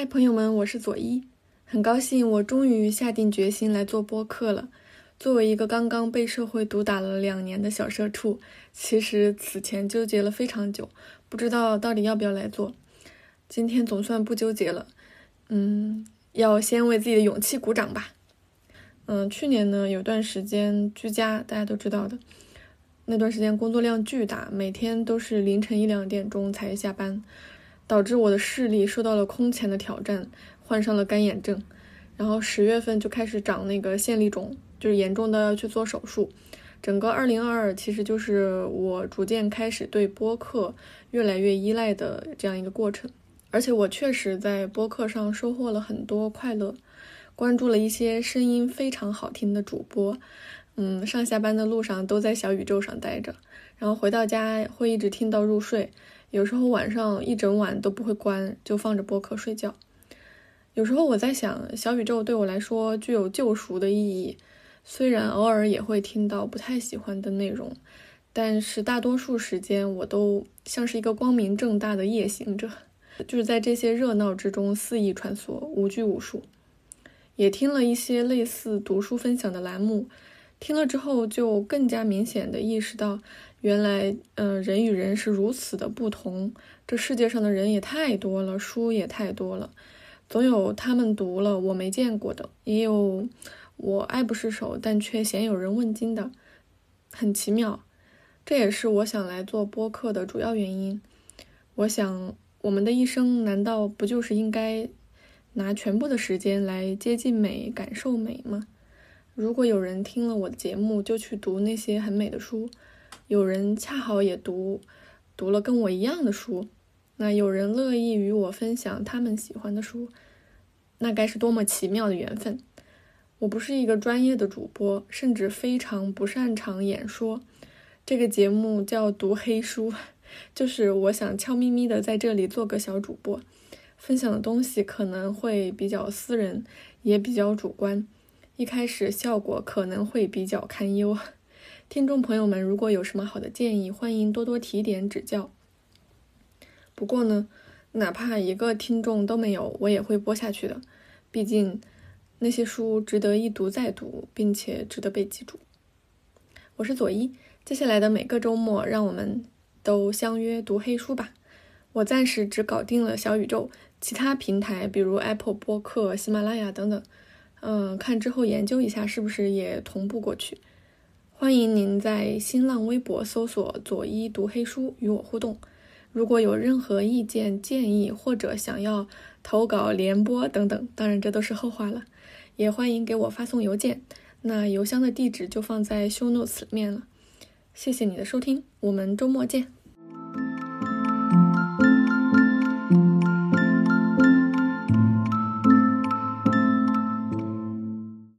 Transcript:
嗨朋友们，我是左一，很高兴我终于下定决心来做播客了。作为一个刚刚被社会毒打了两年的小社畜，其实此前纠结了非常久，不知道到底要不要来做。今天总算不纠结了，嗯，要先为自己的勇气鼓掌吧。嗯，去年呢有段时间居家，大家都知道的，那段时间工作量巨大，每天都是凌晨一两点钟才下班。导致我的视力受到了空前的挑战，患上了干眼症，然后十月份就开始长那个线粒肿，就是严重的要去做手术。整个二零二二其实就是我逐渐开始对播客越来越依赖的这样一个过程，而且我确实在播客上收获了很多快乐，关注了一些声音非常好听的主播，嗯，上下班的路上都在小宇宙上待着，然后回到家会一直听到入睡。有时候晚上一整晚都不会关，就放着播客睡觉。有时候我在想，小宇宙对我来说具有救赎的意义。虽然偶尔也会听到不太喜欢的内容，但是大多数时间我都像是一个光明正大的夜行者，就是在这些热闹之中肆意穿梭，无拘无束。也听了一些类似读书分享的栏目，听了之后就更加明显的意识到。原来，嗯，人与人是如此的不同。这世界上的人也太多了，书也太多了，总有他们读了我没见过的，也有我爱不释手但却鲜有人问津的，很奇妙。这也是我想来做播客的主要原因。我想，我们的一生难道不就是应该拿全部的时间来接近美、感受美吗？如果有人听了我的节目就去读那些很美的书。有人恰好也读，读了跟我一样的书，那有人乐意与我分享他们喜欢的书，那该是多么奇妙的缘分！我不是一个专业的主播，甚至非常不擅长演说。这个节目叫读黑书，就是我想悄咪咪的在这里做个小主播，分享的东西可能会比较私人，也比较主观，一开始效果可能会比较堪忧。听众朋友们，如果有什么好的建议，欢迎多多提点指教。不过呢，哪怕一个听众都没有，我也会播下去的。毕竟那些书值得一读再读，并且值得被记住。我是左一，接下来的每个周末，让我们都相约读黑书吧。我暂时只搞定了小宇宙，其他平台比如 Apple 播客、喜马拉雅等等，嗯，看之后研究一下是不是也同步过去。欢迎您在新浪微博搜索“左一读黑书”与我互动。如果有任何意见建议，或者想要投稿联播等等，当然这都是后话了，也欢迎给我发送邮件。那邮箱的地址就放在 show notes 里面了。谢谢你的收听，我们周末见。